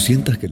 Sientas que...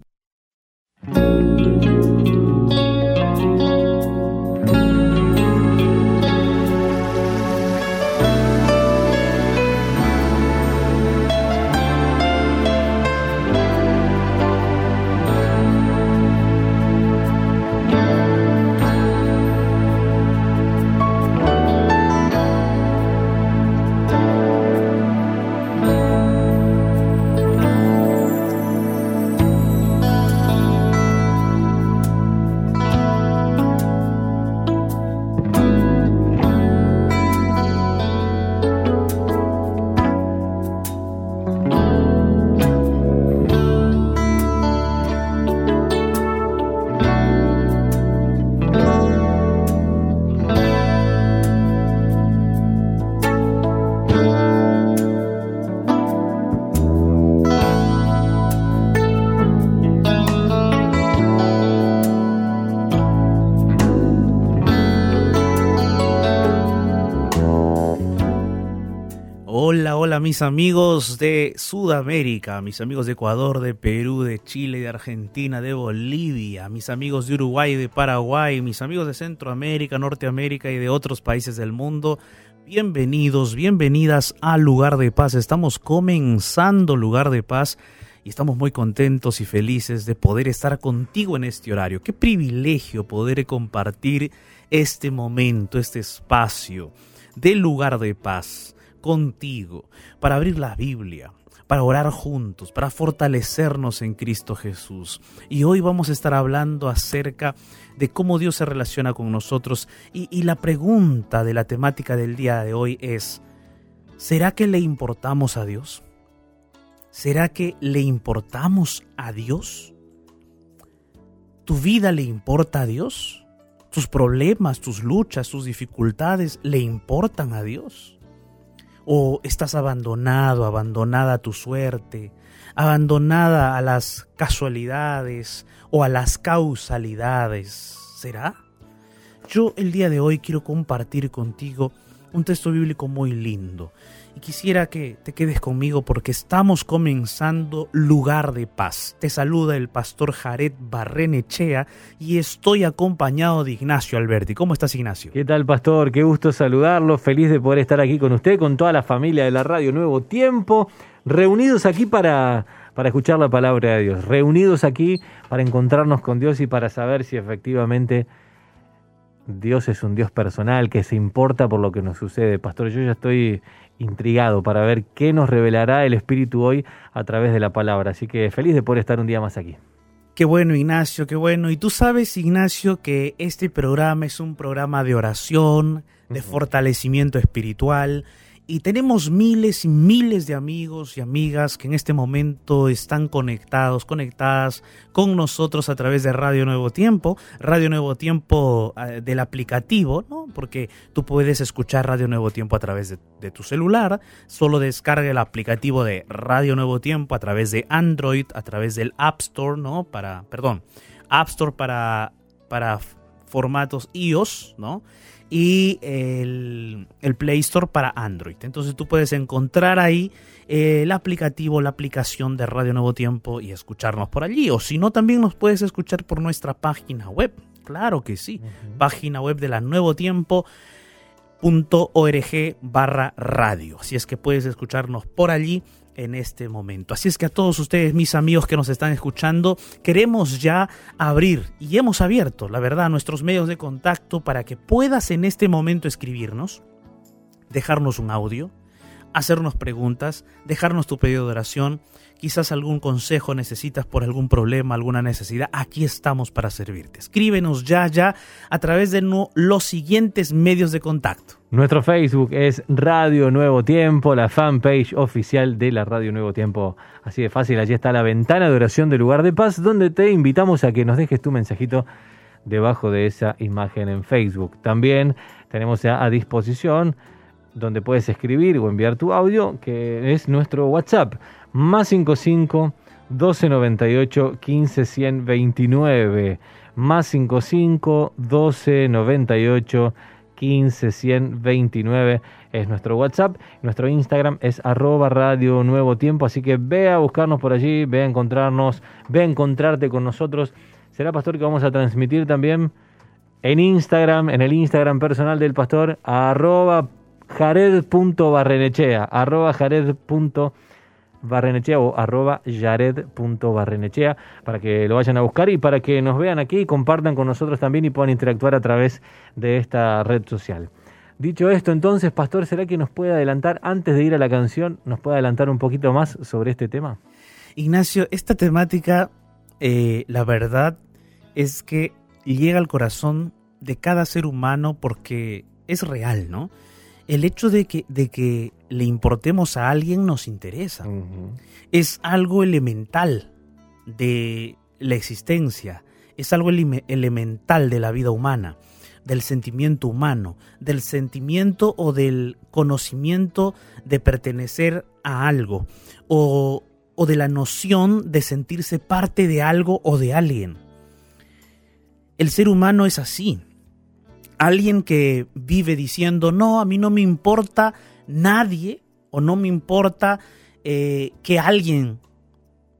mis amigos de Sudamérica, mis amigos de Ecuador, de Perú, de Chile, de Argentina, de Bolivia, mis amigos de Uruguay, de Paraguay, mis amigos de Centroamérica, Norteamérica y de otros países del mundo. Bienvenidos, bienvenidas a Lugar de Paz. Estamos comenzando Lugar de Paz y estamos muy contentos y felices de poder estar contigo en este horario. Qué privilegio poder compartir este momento, este espacio de Lugar de Paz contigo, para abrir la Biblia, para orar juntos, para fortalecernos en Cristo Jesús. Y hoy vamos a estar hablando acerca de cómo Dios se relaciona con nosotros. Y, la pregunta de la temática del día de hoy es, ¿será que le importamos a Dios? ¿Será que le importamos a Dios? ¿Tu vida le importa a Dios? ¿Tus problemas, tus luchas, tus dificultades le importan a Dios? O estás abandonado, abandonada a tu suerte, abandonada a las casualidades o a las causalidades. ¿Será? Yo el día de hoy quiero compartir contigo un texto bíblico muy lindo y quisiera que te quedes conmigo porque estamos comenzando Lugar de Paz. Te saluda el pastor Jared Barrenechea y estoy acompañado de Ignacio Alberti. ¿Cómo estás, Ignacio? ¿Qué tal, pastor? Qué gusto saludarlo. Feliz de poder estar aquí con usted, con toda la familia de la radio Nuevo Tiempo, reunidos aquí para para escuchar la palabra de Dios, reunidos aquí para encontrarnos con Dios y para saber si efectivamente Dios es un Dios personal, que se importa por lo que nos sucede. Pastor, yo ya estoy intrigado para ver qué nos revelará el Espíritu hoy a través de la palabra. Así que feliz de poder estar un día más aquí. Qué bueno, Ignacio, qué bueno. Y tú sabes, Ignacio, que este programa es un programa de oración, de fortalecimiento espiritual y tenemos miles y miles de amigos y amigas que en este momento están conectados, conectadas con nosotros a través de Radio Nuevo Tiempo, Radio Nuevo Tiempo eh, del aplicativo, ¿no? Porque tú puedes escuchar Radio Nuevo Tiempo a través de, tu celular, solo descarga el aplicativo de Radio Nuevo Tiempo a través de Android, a través del App Store, ¿no? Para, perdón, App Store para, para formatos iOS, ¿no? Y el, Play Store para Android. Entonces tú puedes encontrar ahí eh, el aplicativo, la aplicación de Radio Nuevo Tiempo y escucharnos por allí. O si no, también nos puedes escuchar por nuestra página web. Claro que sí. Página web de la Nuevo Tiempo barra radio. Así es que puedes escucharnos por allí en este momento. Así es que a todos ustedes, mis amigos que nos están escuchando, queremos ya abrir y hemos abierto, la verdad, nuestros medios de contacto para que puedas en este momento escribirnos, dejarnos un audio, hacernos preguntas, dejarnos tu pedido de oración, quizás algún consejo necesitas por algún problema, alguna necesidad, aquí estamos para servirte. Escríbenos ya, ya a través de los siguientes medios de contacto. Nuestro Facebook es Radio Nuevo Tiempo, la fanpage oficial de la Radio Nuevo Tiempo. Así de fácil, allí está la ventana de oración del lugar de paz, donde te invitamos a que nos dejes tu mensajito debajo de esa imagen en Facebook. También tenemos a disposición donde puedes escribir o enviar tu audio, que es nuestro WhatsApp, más 55 1298 15 129, más 55 1298 15 129 es nuestro WhatsApp. Nuestro Instagram es arroba radio nuevo tiempo. Así que ve a buscarnos por allí, ve a encontrarnos, ve a encontrarte con nosotros. Será pastor que vamos a transmitir también en Instagram, en el Instagram personal del pastor, arroba jared.barrenechea, arroba jared.barrenechea o arroba jared.barrenechea para que lo vayan a buscar y para que nos vean aquí y compartan con nosotros también y puedan interactuar a través de esta red social. Dicho esto, entonces, Pastor, ¿será que nos puede adelantar, antes de ir a la canción, nos puede adelantar un poquito más sobre este tema? Ignacio, esta temática, eh, la verdad es que llega al corazón de cada ser humano porque es real, ¿no? El hecho de que, de que le importemos a alguien nos interesa. Es algo elemental de la existencia, es algo elemental de la vida humana, del sentimiento humano, del sentimiento o del conocimiento de pertenecer a algo, o, o de la noción de sentirse parte de algo o de alguien. El ser humano es así. Alguien que vive diciendo, no, a mí no me importa nadie o no me importa eh, que alguien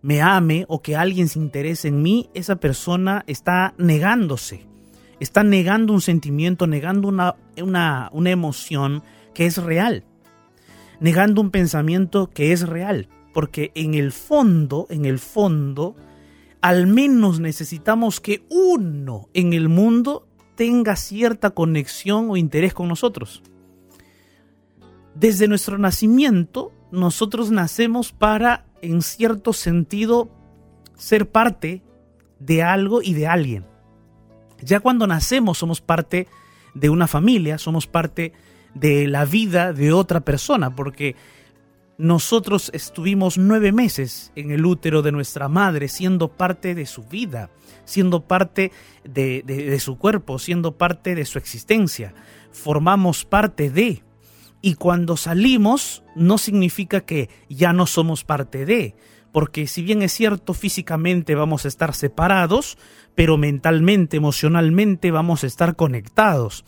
me ame o que alguien se interese en mí, esa persona está negándose. Está negando un sentimiento, negando una, una, una emoción que es real. Negando un pensamiento que es real. Porque en el fondo, en el fondo, al menos necesitamos que uno en el mundo tenga cierta conexión o interés con nosotros. Desde nuestro nacimiento, nosotros nacemos para, en cierto sentido, ser parte de algo y de alguien. Ya cuando nacemos somos parte de una familia, somos parte de la vida de otra persona, porque nosotros estuvimos nueve meses en el útero de nuestra madre, siendo parte de su vida, siendo parte de, su cuerpo, siendo parte de su existencia. Formamos parte de. Y cuando salimos, no significa que ya no somos parte de, porque si bien es cierto físicamente vamos a estar separados, pero mentalmente, emocionalmente vamos a estar conectados.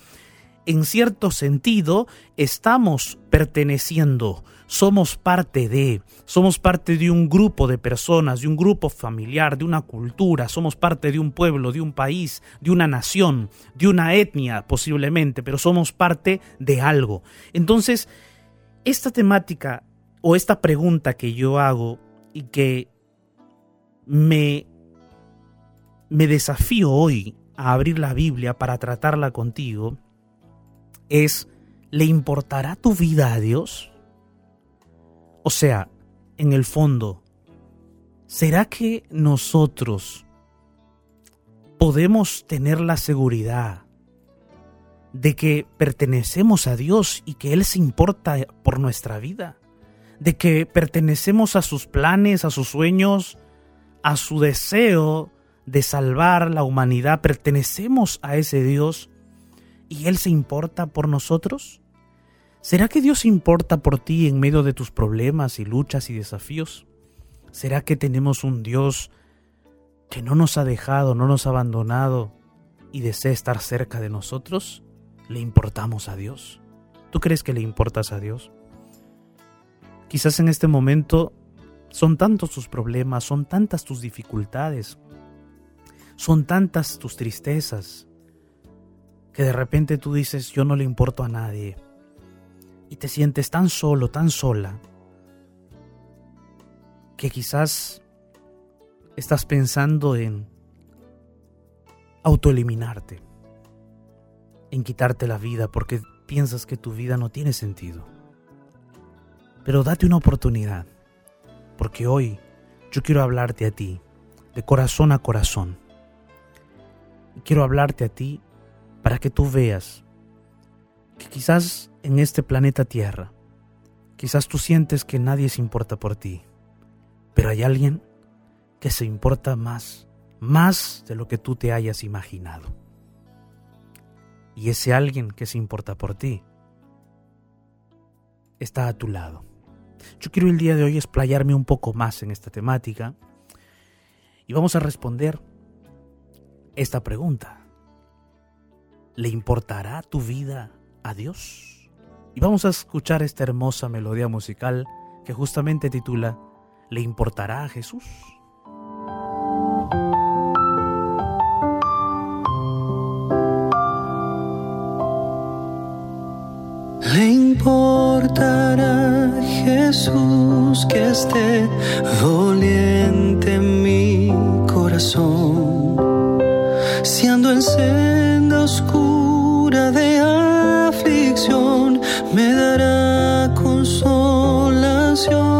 En cierto sentido, estamos perteneciendo somos parte de, somos parte de un grupo de personas, de un grupo familiar, de una cultura, somos parte de un pueblo, de un país, de una nación, de una etnia posiblemente, pero somos parte de algo. Entonces, esta temática o esta pregunta que yo hago y que me, me desafío hoy a abrir la Biblia para tratarla contigo es, ¿le importará tu vida a Dios? O sea, en el fondo, ¿será que nosotros podemos tener la seguridad de que pertenecemos a Dios y que Él se importa por nuestra vida? De que pertenecemos a sus planes, a sus sueños, a su deseo de salvar la humanidad, pertenecemos a ese Dios y Él se importa por nosotros? ¿Será que Dios importa por ti en medio de tus problemas y luchas y desafíos? ¿Será que tenemos un Dios que no nos ha dejado, no nos ha abandonado y desea estar cerca de nosotros? ¿Le importamos a Dios? ¿Tú crees que le importas a Dios? Quizás en este momento son tantos tus problemas, son tantas tus dificultades, son tantas tus tristezas, que de repente tú dices, yo no le importo a nadie y te sientes tan solo, tan sola, que quizás estás pensando en autoeliminarte, en quitarte la vida porque piensas que tu vida no tiene sentido. Pero date una oportunidad, porque hoy yo quiero hablarte a ti, de corazón a corazón. Quiero hablarte a ti para que tú veas que quizás en este planeta Tierra. Quizás tú sientes que nadie se importa por ti, pero hay alguien que se importa más, más de lo que tú te hayas imaginado. Y ese alguien que se importa por ti está a tu lado. Yo quiero el día de hoy explayarme un poco más en esta temática y vamos a responder esta pregunta. ¿Le importará tu vida a Dios. Y vamos a escuchar esta hermosa melodía musical que justamente titula ¿Le importará a Jesús? Le importará Jesús que esté doliente mi corazón, si ando en senda oscura canción.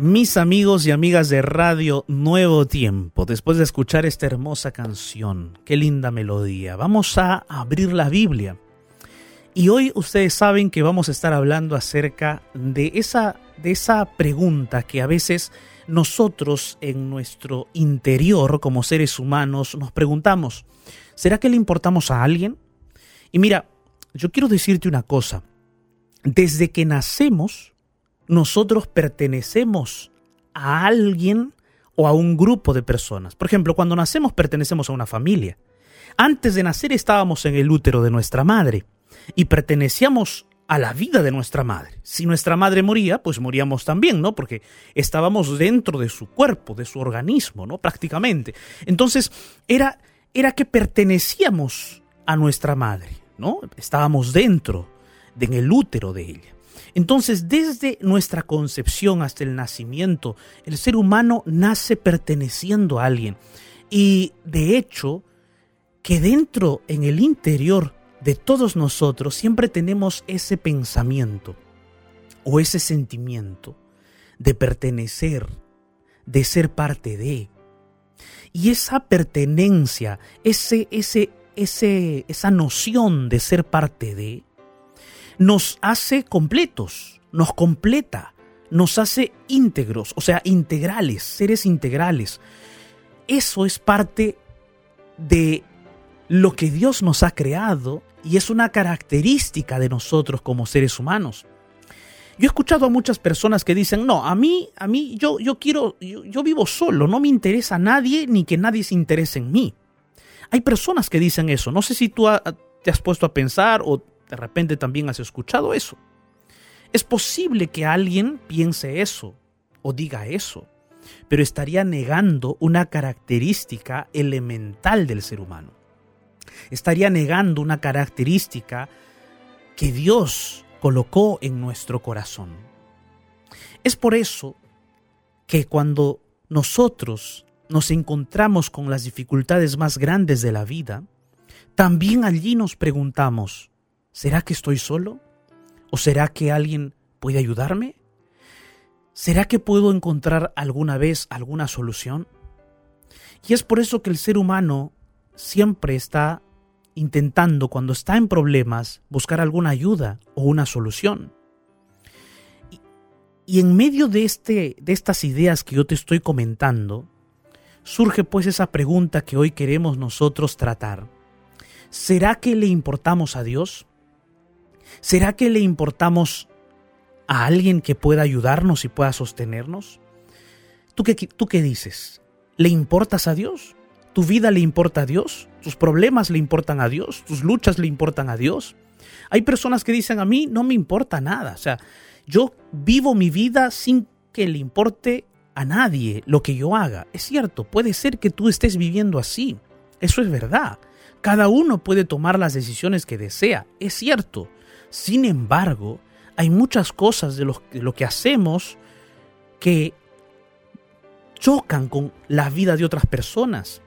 Mis amigos y amigas de Radio Nuevo Tiempo, después de escuchar esta hermosa canción, qué linda melodía, vamos a abrir la Biblia. Y hoy ustedes saben que vamos a estar hablando acerca de esa, de esa pregunta que a veces nosotros en nuestro interior como seres humanos nos preguntamos, ¿será que le importamos a alguien? Y mira, yo quiero decirte una cosa, desde que nacemos, nosotros pertenecemos a alguien o a un grupo de personas. Por ejemplo, cuando nacemos pertenecemos a una familia. Antes de nacer estábamos en el útero de nuestra madre y pertenecíamos a la vida de nuestra madre. Si nuestra madre moría, pues moríamos también, ¿no? Porque estábamos dentro de su cuerpo, de su organismo, ¿no? Prácticamente. Entonces, era, era que pertenecíamos a nuestra madre, ¿no? Estábamos dentro, de, en el útero de ella. Entonces, desde nuestra concepción hasta el nacimiento, el ser humano nace perteneciendo a alguien. Y de hecho, que dentro, en el interior de todos nosotros, siempre tenemos ese pensamiento o ese sentimiento de pertenecer, de ser parte de. Y esa pertenencia, ese, ese, ese, esa noción de ser parte de, nos hace completos, nos completa, nos hace íntegros, o sea, integrales, seres integrales. Eso es parte de lo que Dios nos ha creado y es una característica de nosotros como seres humanos. Yo he escuchado a muchas personas que dicen, no, a mí, a mí, yo, yo quiero, yo, vivo solo, no me interesa a nadie ni que nadie se interese en mí. Hay personas que dicen eso. No sé si tú te has puesto a pensar o de repente también has escuchado eso. Es posible que alguien piense eso o diga eso, pero estaría negando una característica elemental del ser humano. Estaría negando una característica que Dios colocó en nuestro corazón. Es por eso que cuando nosotros nos encontramos con las dificultades más grandes de la vida, también allí nos preguntamos, ¿Será que estoy solo? ¿O será que alguien puede ayudarme? ¿Será que puedo encontrar alguna vez alguna solución? Y es por eso que el ser humano siempre está intentando, cuando está en problemas, buscar alguna ayuda o una solución. Y, en medio de, este, de estas ideas que yo te estoy comentando, surge pues esa pregunta que hoy queremos nosotros tratar. ¿Será que le importamos a Dios? ¿Será que le importamos a alguien que pueda ayudarnos y pueda sostenernos? ¿Tú qué, ¿Tú qué dices? ¿Le importas a Dios? ¿Tu vida le importa a Dios? ¿Tus problemas le importan a Dios? ¿Tus luchas le importan a Dios? Hay personas que dicen a mí no me importa nada. O sea, yo vivo mi vida sin que le importe a nadie lo que yo haga. Es cierto, puede ser que tú estés viviendo así. Eso es verdad. Cada uno puede tomar las decisiones que desea. Es cierto. Sin embargo, hay muchas cosas de lo, que hacemos que chocan con la vida de otras personas.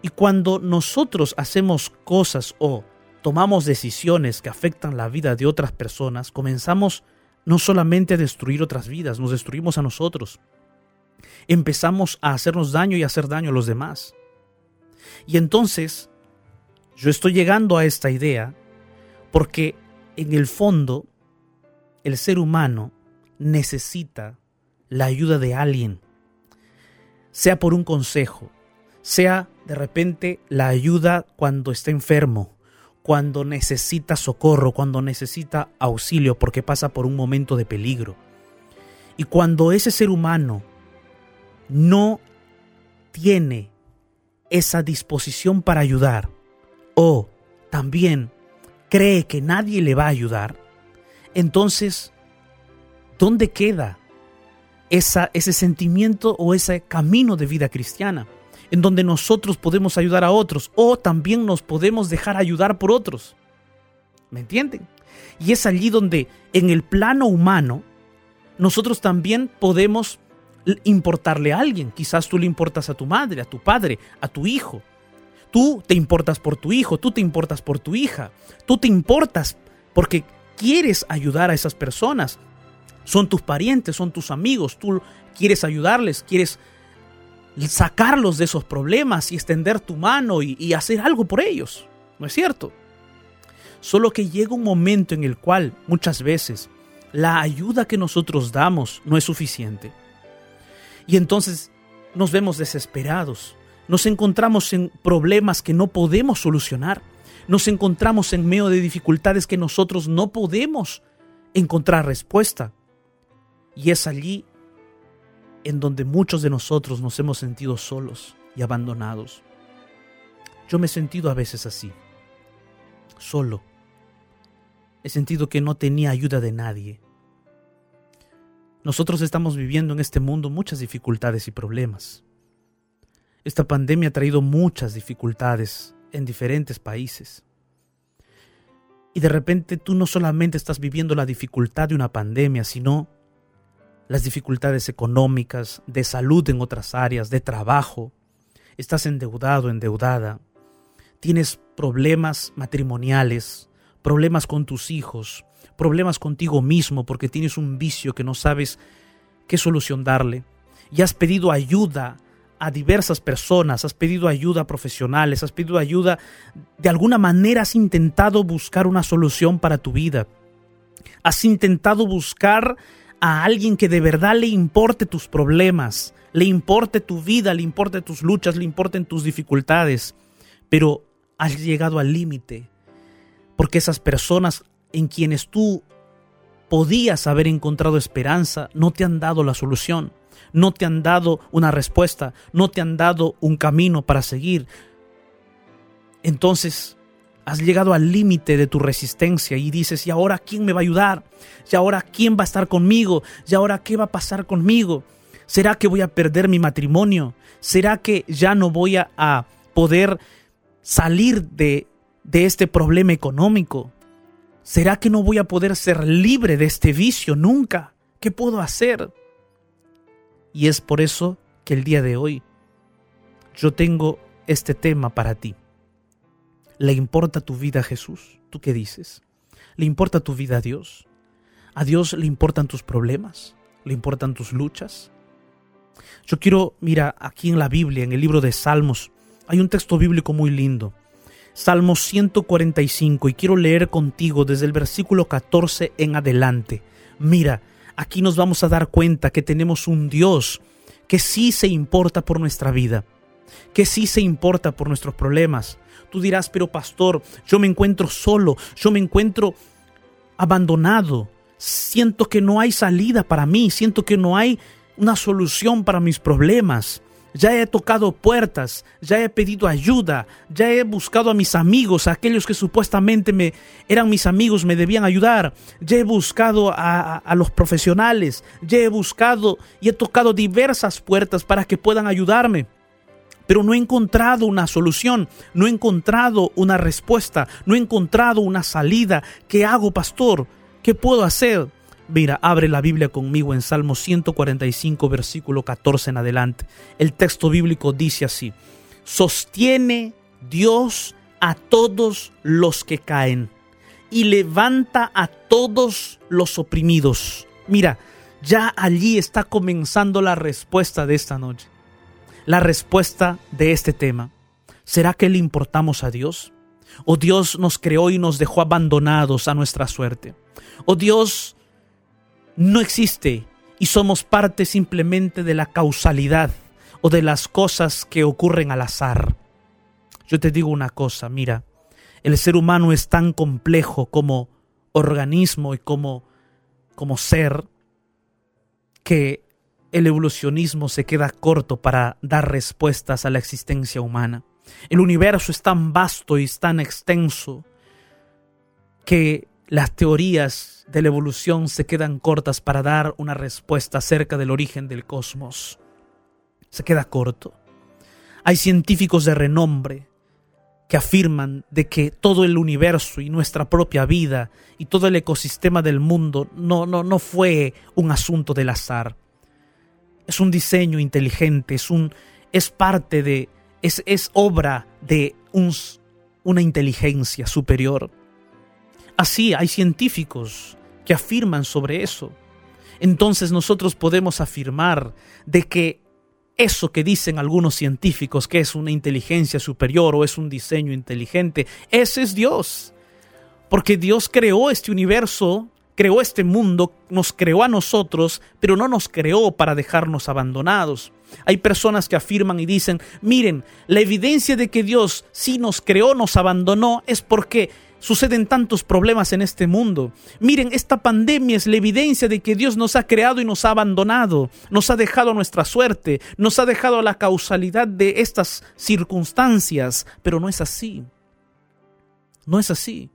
Y cuando nosotros hacemos cosas o tomamos decisiones que afectan la vida de otras personas, comenzamos no solamente a destruir otras vidas, nos destruimos a nosotros. Empezamos a hacernos daño y a hacer daño a los demás. Y entonces, yo estoy llegando a esta idea porque en el fondo, el ser humano necesita la ayuda de alguien, sea por un consejo, sea de repente la ayuda cuando está enfermo, cuando necesita socorro, cuando necesita auxilio porque pasa por un momento de peligro. Y cuando ese ser humano no tiene esa disposición para ayudar, o también cree que nadie le va a ayudar, entonces, ¿dónde queda esa, ese sentimiento o ese camino de vida cristiana? En donde nosotros podemos ayudar a otros o también nos podemos dejar ayudar por otros. ¿Me entienden? Y es allí donde en el plano humano nosotros también podemos importarle a alguien. Quizás tú le importas a tu madre, a tu padre, a tu hijo, Tú te importas por tu hijo, tú te importas por tu hija, tú te importas porque quieres ayudar a esas personas. Son tus parientes, son tus amigos, tú quieres ayudarles, quieres sacarlos de esos problemas y extender tu mano y, hacer algo por ellos. ¿No es cierto? Solo que llega un momento en el cual muchas veces la ayuda que nosotros damos no es suficiente. Y entonces nos vemos desesperados, nos encontramos en problemas que no podemos solucionar, nos encontramos en medio de dificultades que nosotros no podemos encontrar respuesta. Y es allí en donde muchos de nosotros nos hemos sentido solos y abandonados. Yo me he sentido a veces así, solo. He sentido que no tenía ayuda de nadie. Nosotros estamos viviendo en este mundo muchas dificultades y problemas. Esta pandemia ha traído muchas dificultades en diferentes países. Y de repente tú no solamente estás viviendo la dificultad de una pandemia, sino las dificultades económicas, de salud en otras áreas, de trabajo. Estás endeudado, endeudada. Tienes problemas matrimoniales, problemas con tus hijos, problemas contigo mismo porque tienes un vicio que no sabes qué solución darle. Y has pedido ayuda a diversas personas, has pedido ayuda a profesionales, has pedido ayuda, de alguna manera has intentado buscar una solución para tu vida. Has intentado buscar a alguien que de verdad le importe tus problemas, le importe tu vida, le importe tus luchas, le importen tus dificultades, pero has llegado al límite, porque esas personas en quienes tú podías haber encontrado esperanza no te han dado la solución, no te han dado una respuesta, no te han dado un camino para seguir. Entonces, has llegado al límite de tu resistencia y dices, ¿y ahora quién me va a ayudar? ¿Y ahora quién va a estar conmigo? ¿Y ahora qué va a pasar conmigo? ¿Será que voy a perder mi matrimonio? ¿Será que ya no voy a, poder salir de, de este problema económico? ¿Será que no voy a poder ser libre de este vicio nunca? ¿Qué puedo hacer? Y es por eso que el día de hoy yo tengo este tema para ti. ¿Le importa tu vida a Jesús? ¿Tú qué dices? ¿Le importa tu vida a Dios? ¿A Dios le importan tus problemas? ¿Le importan tus luchas? Yo quiero, mira, aquí en la Biblia, en el libro de Salmos, hay un texto bíblico muy lindo. Salmos 145, y quiero leer contigo desde el versículo 14 en adelante. Mira, aquí nos vamos a dar cuenta que tenemos un Dios que sí se importa por nuestra vida, que sí se importa por nuestros problemas, Tú dirás, pero pastor, yo me encuentro solo, yo me encuentro abandonado, siento que no hay salida para mí, siento que no hay una solución para mis problemas. Ya he tocado puertas, ya he pedido ayuda, ya he buscado a mis amigos, a aquellos que supuestamente me eran mis amigos, me debían ayudar. Ya he buscado a, a los profesionales, ya he buscado y he tocado diversas puertas para que puedan ayudarme pero no he encontrado una solución, no he encontrado una respuesta, no he encontrado una salida. ¿Qué hago, pastor? ¿Qué puedo hacer? Mira, abre la Biblia conmigo en Salmo 145, versículo 14 en adelante. El texto bíblico dice así, sostiene Dios a todos los que caen y levanta a todos los oprimidos. Mira, ya allí está comenzando la respuesta de esta noche la respuesta de este tema. ¿Será que le importamos a Dios? ¿O Dios nos creó y nos dejó abandonados a nuestra suerte? ¿O Dios no existe y somos parte simplemente de la causalidad o de las cosas que ocurren al azar? Yo te digo una cosa, mira, el ser humano es tan complejo como organismo y como, como ser que el evolucionismo se queda corto para dar respuestas a la existencia humana. El universo es tan vasto y es tan extenso que las teorías de la evolución se quedan cortas para dar una respuesta acerca del origen del cosmos. Se queda corto. Hay científicos de renombre que afirman de que todo el universo y nuestra propia vida y todo el ecosistema del mundo no, no, no fue un asunto del azar es un diseño inteligente, es, un, es parte de, es, es obra de un, una inteligencia superior. Así hay científicos que afirman sobre eso. entonces nosotros podemos afirmar de que eso que dicen algunos científicos que es una inteligencia superior o es un diseño inteligente, ese es Dios. Porque Dios creó este universo, creó este mundo, nos creó a nosotros, pero no nos creó para dejarnos abandonados. Hay personas que afirman y dicen, miren, la evidencia de que Dios sí nos creó, nos abandonó, es porque suceden tantos problemas en este mundo. Miren, esta pandemia es la evidencia de que Dios nos ha creado y nos ha abandonado, nos ha dejado nuestra suerte, nos ha dejado la causalidad de estas circunstancias, pero no es así. No es así.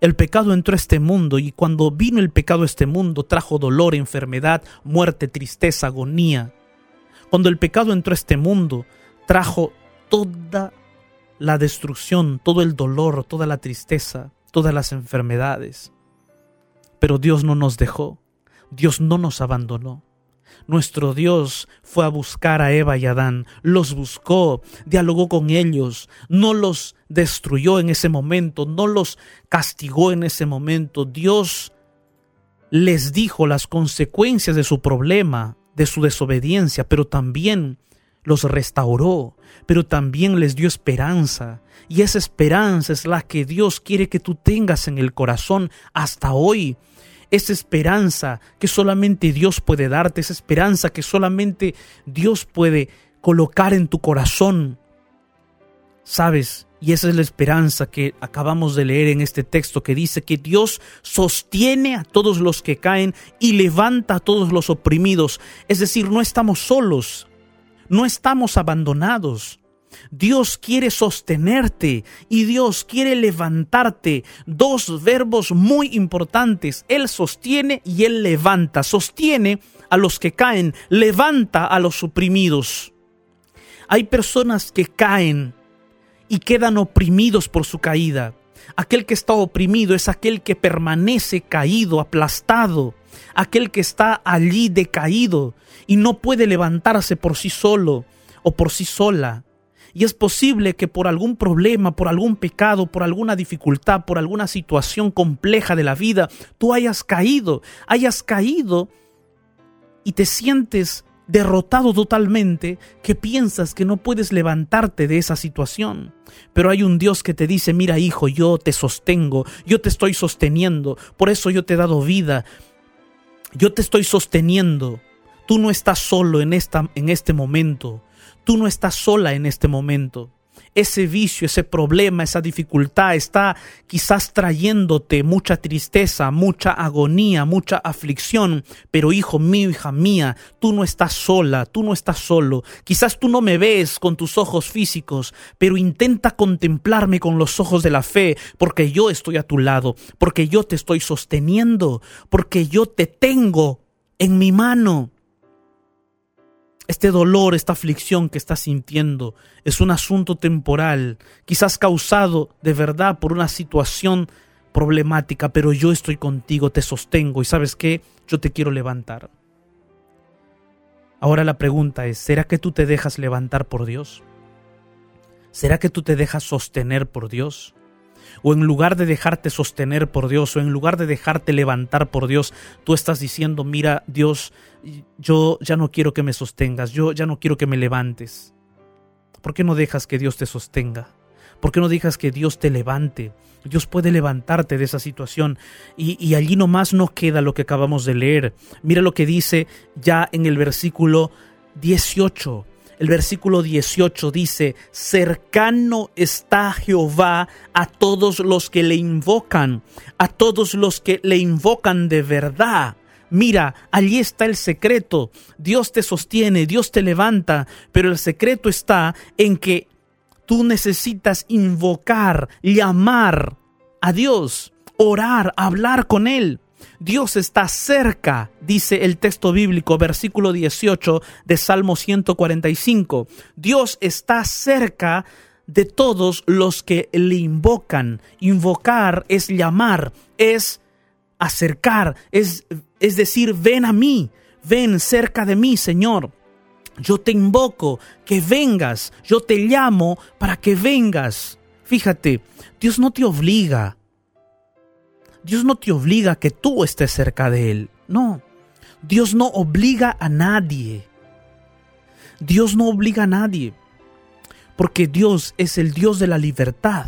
El pecado entró a este mundo y cuando vino el pecado a este mundo trajo dolor, enfermedad, muerte, tristeza, agonía. Cuando el pecado entró a este mundo trajo toda la destrucción, todo el dolor, toda la tristeza, todas las enfermedades. Pero Dios no nos dejó, Dios no nos abandonó. Nuestro Dios fue a buscar a Eva y Adán, los buscó, dialogó con ellos, no los destruyó en ese momento, no los castigó en ese momento. Dios les dijo las consecuencias de su problema, de su desobediencia, pero también los restauró, pero también les dio esperanza. Y esa esperanza es la que Dios quiere que tú tengas en el corazón hasta hoy esa esperanza que solamente Dios puede darte, esa esperanza que solamente Dios puede colocar en tu corazón. ¿Sabes? Y esa es la esperanza que acabamos de leer en este texto que dice que Dios sostiene a todos los que caen y levanta a todos los oprimidos. Es decir, no estamos solos, no estamos abandonados. Dios quiere sostenerte y Dios quiere levantarte. Dos verbos muy importantes. Él sostiene y Él levanta. Sostiene a los que caen, levanta a los oprimidos. Hay personas que caen y quedan oprimidos por su caída. Aquel que está oprimido es aquel que permanece caído, aplastado, aquel que está allí decaído y no puede levantarse por sí solo o por sí sola. Y es posible que por algún problema, por algún pecado, por alguna dificultad, por alguna situación compleja de la vida, tú hayas caído, hayas caído y te sientes derrotado totalmente, que piensas que no puedes levantarte de esa situación. Pero hay un Dios que te dice, mira hijo, yo te sostengo, yo te estoy sosteniendo, por eso yo te he dado vida, yo te estoy sosteniendo. Tú no estás solo en, esta, en este momento. Tú no estás sola en este momento. Ese vicio, ese problema, esa dificultad está quizás trayéndote mucha tristeza, mucha agonía, mucha aflicción. Pero hijo mío, hija mía, tú no estás sola, tú no estás solo. Quizás tú no me ves con tus ojos físicos, pero intenta contemplarme con los ojos de la fe, porque yo estoy a tu lado, porque yo te estoy sosteniendo, porque yo te tengo en mi mano. Este dolor, esta aflicción que estás sintiendo es un asunto temporal, quizás causado de verdad por una situación problemática, pero yo estoy contigo, te sostengo y sabes qué, yo te quiero levantar. Ahora la pregunta es, ¿será que tú te dejas levantar por Dios? ¿Será que tú te dejas sostener por Dios? O en lugar de dejarte sostener por Dios, o en lugar de dejarte levantar por Dios, tú estás diciendo, mira, Dios, yo ya no quiero que me sostengas, yo ya no quiero que me levantes. ¿Por qué no dejas que Dios te sostenga? ¿Por qué no dejas que Dios te levante? Dios puede levantarte de esa situación. Y, y, allí nomás no queda lo que acabamos de leer. Mira lo que dice ya en el versículo 18. El versículo 18 dice, cercano está Jehová a todos los que le invocan, a todos los que le invocan de verdad. Mira, allí está el secreto. Dios te sostiene, Dios te levanta, pero el secreto está en que tú necesitas invocar, llamar a Dios, orar, hablar con Él. Dios está cerca, dice el texto bíblico, versículo 18 de Salmo 145. Dios está cerca de todos los que le invocan. Invocar es llamar, es acercar, es, es decir, ven a mí, ven cerca de mí, Señor. Yo te invoco, que vengas, yo te llamo para que vengas. Fíjate, Dios no te obliga Dios no te obliga a que tú estés cerca de Él. No. Dios no obliga a nadie. Dios no obliga a nadie. Porque Dios es el Dios de la libertad.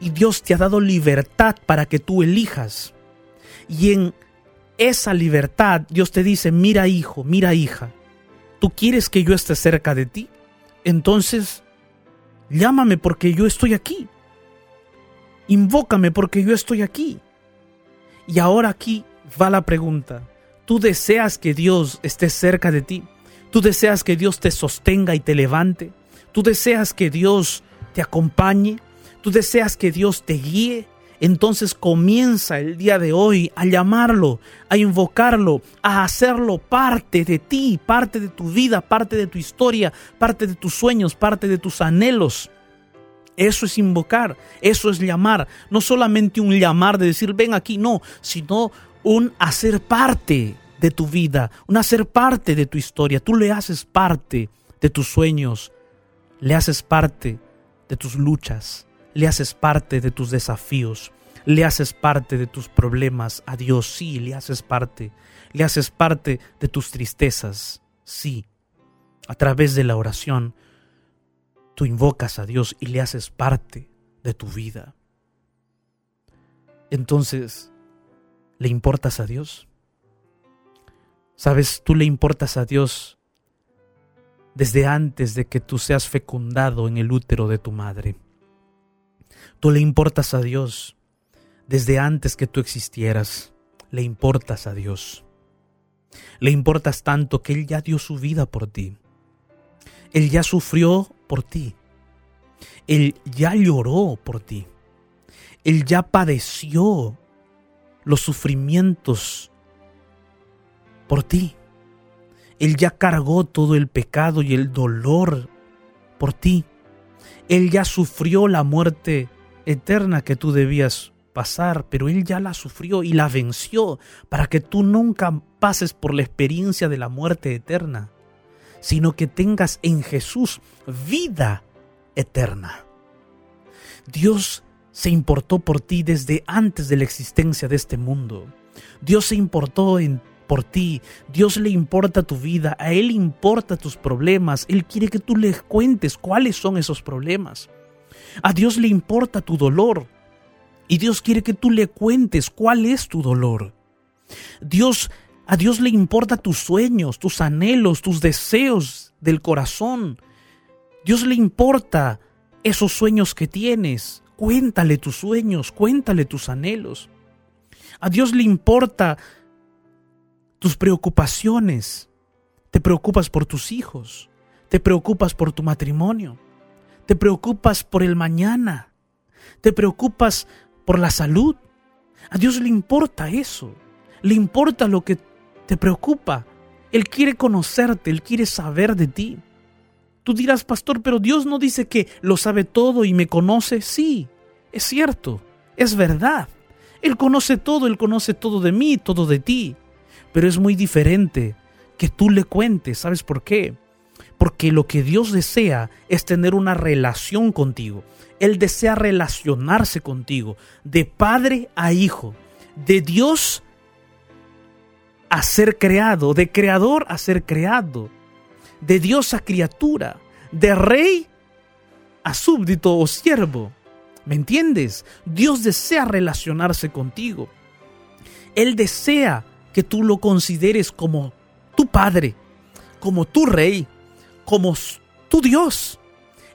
Y Dios te ha dado libertad para que tú elijas. Y en esa libertad Dios te dice, mira hijo, mira hija, ¿tú quieres que yo esté cerca de ti? Entonces, llámame porque yo estoy aquí. Invócame porque yo estoy aquí. Y ahora aquí va la pregunta. ¿Tú deseas que Dios esté cerca de ti? ¿Tú deseas que Dios te sostenga y te levante? ¿Tú deseas que Dios te acompañe? ¿Tú deseas que Dios te guíe? Entonces comienza el día de hoy a llamarlo, a invocarlo, a hacerlo parte de ti, parte de tu vida, parte de tu historia, parte de tus sueños, parte de tus anhelos. Eso es invocar, eso es llamar, no solamente un llamar de decir ven aquí, no, sino un hacer parte de tu vida, un hacer parte de tu historia. Tú le haces parte de tus sueños, le haces parte de tus luchas, le haces parte de tus desafíos, le haces parte de tus problemas a Dios, sí, le haces parte, le haces parte de tus tristezas, sí. A través de la oración, tú invocas a Dios y le haces parte de tu vida. Entonces, ¿le importas a Dios? Sabes, tú le importas a Dios desde antes de que tú seas fecundado en el útero de tu madre. Tú le importas a Dios desde antes que tú existieras. Le importas a Dios. Le importas tanto que Él ya dio su vida por ti. Él ya sufrió por ti. Él ya lloró por ti. Él ya padeció los sufrimientos por ti. Él ya cargó todo el pecado y el dolor por ti. Él ya sufrió la muerte eterna que tú debías pasar, pero Él ya la sufrió y la venció para que tú nunca pases por la experiencia de la muerte eterna, sino que tengas en Jesús vida eterna. Dios se importó por ti desde antes de la existencia de este mundo. Dios se importó en, por ti. Dios le importa tu vida. A Él importa tus problemas. Él quiere que tú le cuentes cuáles son esos problemas. A Dios le importa tu dolor y Dios quiere que tú le cuentes cuál es tu dolor. Dios a Dios le importa tus sueños, tus anhelos, tus deseos del corazón. Dios le importa esos sueños que tienes. Cuéntale tus sueños, cuéntale tus anhelos. A Dios le importa tus preocupaciones. Te preocupas por tus hijos, te preocupas por tu matrimonio, te preocupas por el mañana, te preocupas por la salud. A Dios le importa eso, le importa lo que te preocupa. Él quiere conocerte, Él quiere saber de ti. Tú dirás, pastor, pero Dios no dice que lo sabe todo y me conoce. Sí, es cierto, es verdad. Él conoce todo, Él conoce todo de mí, todo de ti. Pero es muy diferente que tú le cuentes. ¿Sabes por qué? Porque lo que Dios desea es tener una relación contigo. Él desea relacionarse contigo de padre a hijo, de Dios a ser creado, de creador a ser creado, de Dios a criatura, de rey a súbdito o siervo. ¿Me entiendes? Dios desea relacionarse contigo. Él desea que tú lo consideres como tu padre, como tu rey, como tu Dios.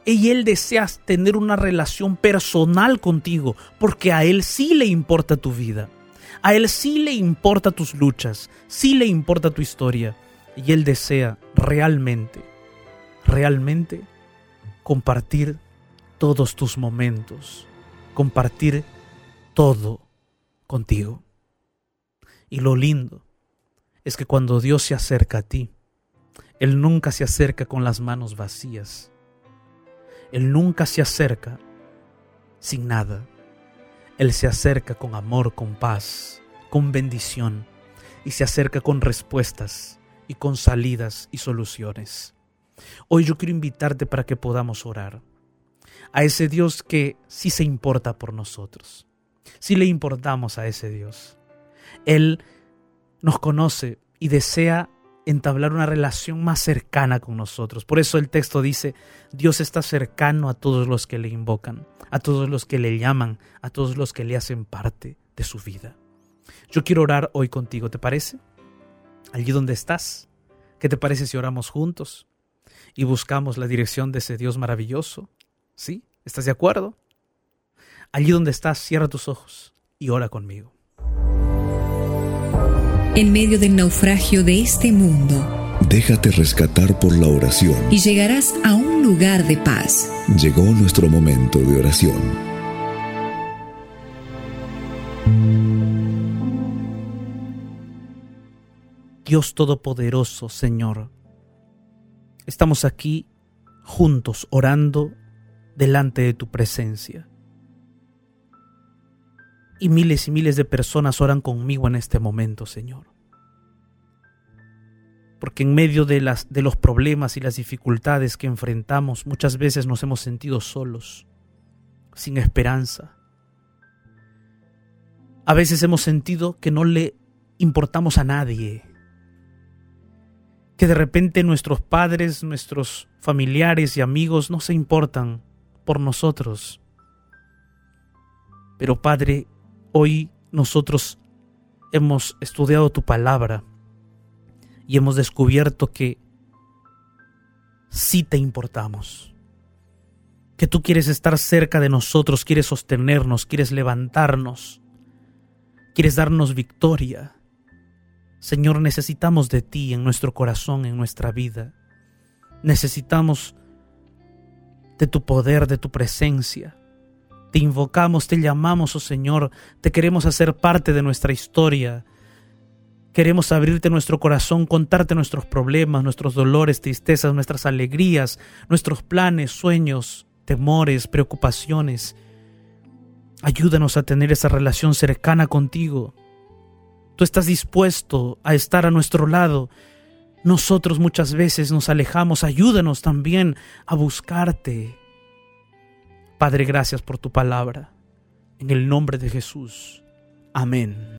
Y Él desea tener una relación personal contigo, porque a Él sí le importa tu vida. A Él sí le importa tus luchas, sí le importa tu historia. Y Él desea realmente, realmente compartir todos tus momentos, compartir todo contigo. Y lo lindo es que cuando Dios se acerca a ti, él nunca se acerca con las manos vacías. Él nunca se acerca sin nada. Él se acerca con amor, con paz, con bendición y se acerca con respuestas y con salidas y soluciones. Hoy yo quiero invitarte para que podamos orar a ese Dios que sí se importa por nosotros. Sí le importamos a ese Dios. Él nos conoce y desea entablar una relación más cercana con nosotros. Por eso el texto dice, Dios está cercano a todos los que le invocan, a todos los que le llaman, a todos los que le hacen parte de su vida. Yo quiero orar hoy contigo, ¿te parece? Allí donde estás, ¿qué te parece si oramos juntos y buscamos la dirección de ese Dios maravilloso? ¿Sí? ¿Estás de acuerdo? Allí donde estás, cierra tus ojos y ora conmigo. En medio del naufragio de este mundo, Déjate rescatar por la oración. y llegarás a un lugar de paz. Llegó nuestro momento de oración. Dios Todopoderoso, Señor, estamos aquí juntos orando delante de tu presencia. Y miles y miles de personas oran conmigo en este momento, Señor. Porque en medio de, las, de los problemas y las dificultades que enfrentamos, muchas veces nos hemos sentido solos, sin esperanza. A veces hemos sentido que no le importamos a nadie que de repente nuestros padres, nuestros familiares y amigos no se importan por nosotros. Pero Padre, hoy nosotros hemos estudiado tu palabra y hemos descubierto que sí te importamos. Que tú quieres estar cerca de nosotros, quieres sostenernos, quieres levantarnos, quieres darnos victoria. Señor, necesitamos de ti en nuestro corazón, en nuestra vida. Necesitamos de tu poder, de tu presencia. Te invocamos, te llamamos, oh Señor, te queremos hacer parte de nuestra historia. Queremos abrirte nuestro corazón, contarte nuestros problemas, nuestros dolores, tristezas, nuestras alegrías, nuestros planes, sueños, temores, preocupaciones. Ayúdanos a tener esa relación cercana contigo tú estás dispuesto a estar a nuestro lado. Nosotros muchas veces nos alejamos, ayúdanos también a buscarte. Padre, gracias por tu palabra. En el nombre de Jesús. Amén.